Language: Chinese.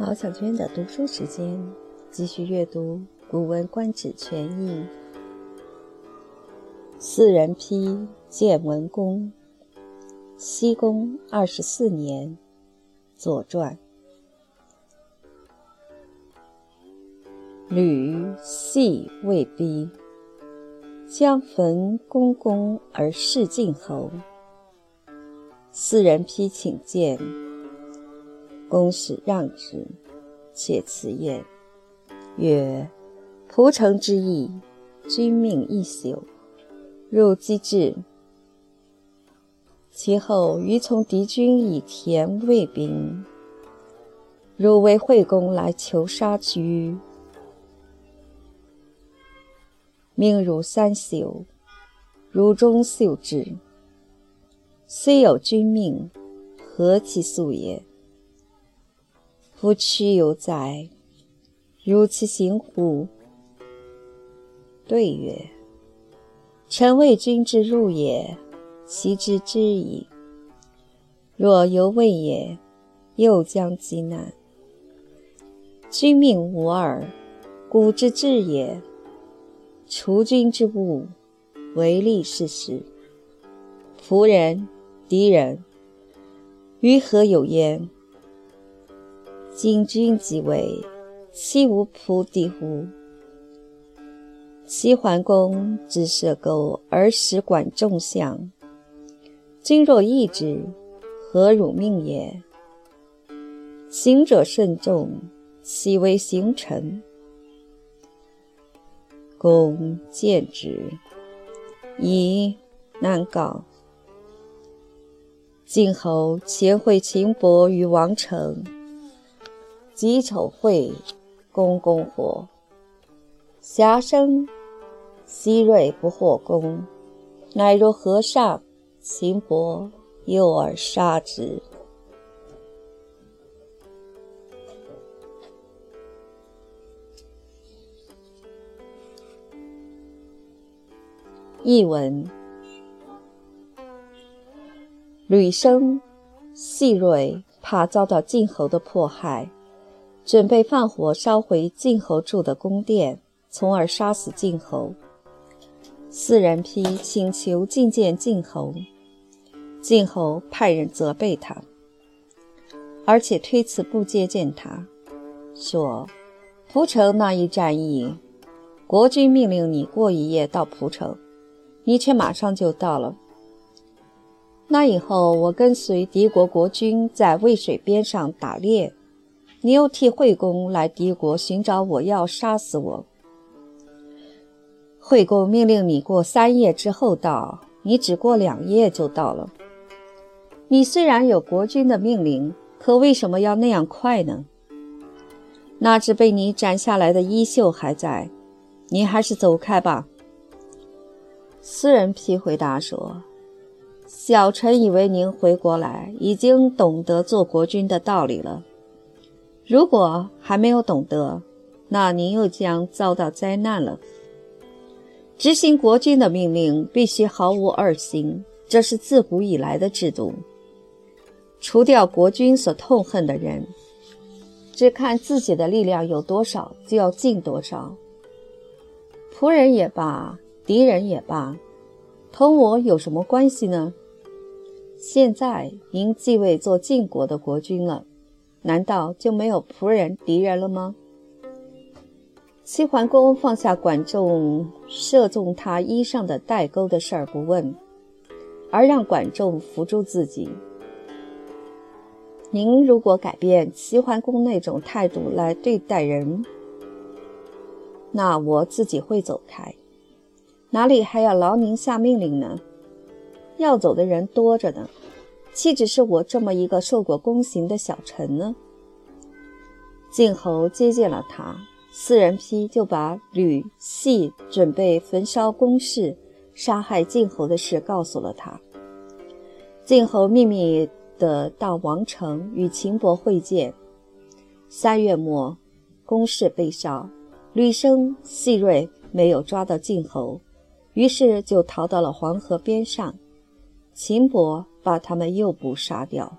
毛小娟的读书时间，继续阅读《古文观止全译》。四人批建文公，西公二十四年，《左传》。吕系未逼，将焚公公而弑晋侯。四人批请见。公使让之，且辞宴，曰：“蒲城之役，君命一宿，入击至。其后余从敌军以田卫兵，汝为惠公来求杀之，命汝三宿，汝中宿之。虽有君命，何其速也！”夫屈犹在，如此行乎？对曰：“臣为君之入也，其知之矣。若犹未也，又将极难。君命无二，古之至也。除君之物，为利是时。仆人、敌人，于何有焉？”今君即位，岂无仆敌乎？齐桓公之射钩而使管仲相，君若异之，何辱命也？行者慎重，其为行臣。公见之，以难告。晋侯前会秦伯于王城。己丑会，公公火。遐生希瑞不惑公，乃若和尚，秦伯诱而杀之。译文：吕生、细瑞怕遭到晋侯的迫害。准备放火烧毁晋侯住的宫殿，从而杀死晋侯。四人批请求觐见晋侯，晋侯派人责备他，而且推辞不接见他，说：“蒲城那一战役，国君命令你过一夜到蒲城，你却马上就到了。那以后，我跟随敌国国君在渭水边上打猎。”你又替惠公来敌国寻找我，要杀死我。惠公命令你过三夜之后到，你只过两夜就到了。你虽然有国君的命令，可为什么要那样快呢？那只被你斩下来的衣袖还在，你还是走开吧。私人批回答说：“小臣以为您回国来，已经懂得做国君的道理了。”如果还没有懂得，那您又将遭到灾难了。执行国君的命令必须毫无二心，这是自古以来的制度。除掉国君所痛恨的人，只看自己的力量有多少，就要尽多少。仆人也罢，敌人也罢，同我有什么关系呢？现在您继位做晋国的国君了。难道就没有仆人、敌人了吗？齐桓公放下管仲射中他衣上的带钩的事儿不问，而让管仲扶住自己。您如果改变齐桓公那种态度来对待人，那我自己会走开，哪里还要劳您下命令呢？要走的人多着呢。岂止是我这么一个受过宫刑的小臣呢？晋侯接见了他，四人批就把吕系准备焚烧宫室、杀害晋侯的事告诉了他。晋侯秘密地到王城与秦伯会见。三月末，宫室被烧，吕生、细瑞没有抓到晋侯，于是就逃到了黄河边上。秦伯。把他们又捕杀掉。